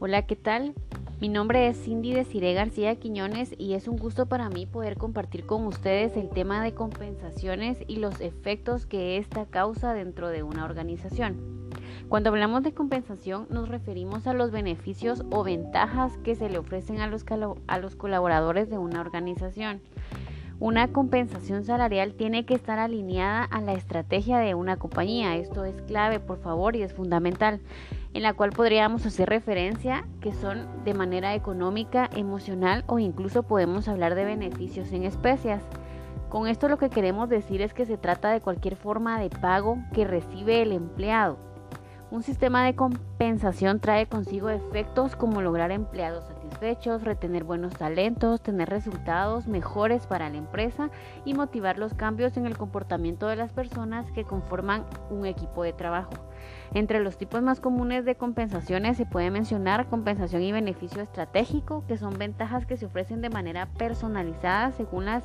Hola, ¿qué tal? Mi nombre es Cindy Desiree García Quiñones y es un gusto para mí poder compartir con ustedes el tema de compensaciones y los efectos que esta causa dentro de una organización. Cuando hablamos de compensación nos referimos a los beneficios o ventajas que se le ofrecen a los, a los colaboradores de una organización. Una compensación salarial tiene que estar alineada a la estrategia de una compañía. Esto es clave, por favor, y es fundamental en la cual podríamos hacer referencia que son de manera económica, emocional o incluso podemos hablar de beneficios en especias. Con esto lo que queremos decir es que se trata de cualquier forma de pago que recibe el empleado. Un sistema de compensación trae consigo efectos como lograr empleados satisfechos, retener buenos talentos, tener resultados mejores para la empresa y motivar los cambios en el comportamiento de las personas que conforman un equipo de trabajo. Entre los tipos más comunes de compensaciones se puede mencionar compensación y beneficio estratégico, que son ventajas que se ofrecen de manera personalizada según las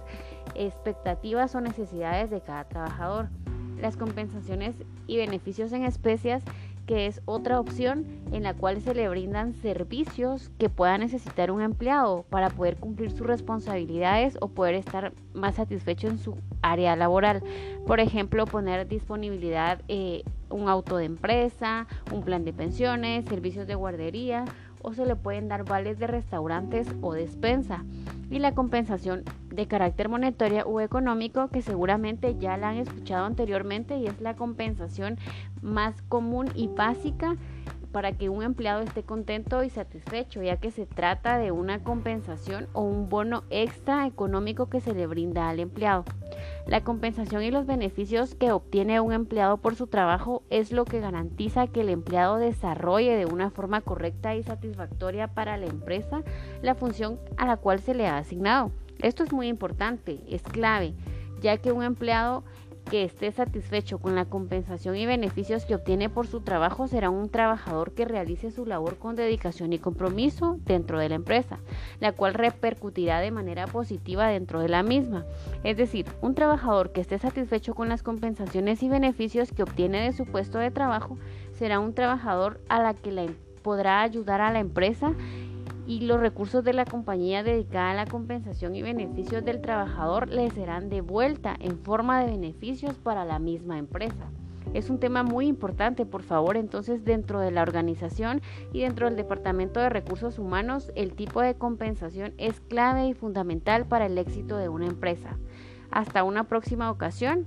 expectativas o necesidades de cada trabajador. Las compensaciones y beneficios en especias que es otra opción en la cual se le brindan servicios que pueda necesitar un empleado para poder cumplir sus responsabilidades o poder estar más satisfecho en su área laboral. Por ejemplo, poner disponibilidad eh, un auto de empresa, un plan de pensiones, servicios de guardería o se le pueden dar vales de restaurantes o despensa. Y la compensación de carácter monetario o económico que seguramente ya la han escuchado anteriormente y es la compensación más común y básica para que un empleado esté contento y satisfecho, ya que se trata de una compensación o un bono extra económico que se le brinda al empleado. La compensación y los beneficios que obtiene un empleado por su trabajo es lo que garantiza que el empleado desarrolle de una forma correcta y satisfactoria para la empresa la función a la cual se le ha asignado. Esto es muy importante, es clave, ya que un empleado que esté satisfecho con la compensación y beneficios que obtiene por su trabajo será un trabajador que realice su labor con dedicación y compromiso dentro de la empresa, la cual repercutirá de manera positiva dentro de la misma. Es decir, un trabajador que esté satisfecho con las compensaciones y beneficios que obtiene de su puesto de trabajo será un trabajador a la que podrá ayudar a la empresa y los recursos de la compañía dedicada a la compensación y beneficios del trabajador le serán de vuelta en forma de beneficios para la misma empresa. Es un tema muy importante, por favor, entonces dentro de la organización y dentro del Departamento de Recursos Humanos, el tipo de compensación es clave y fundamental para el éxito de una empresa. Hasta una próxima ocasión.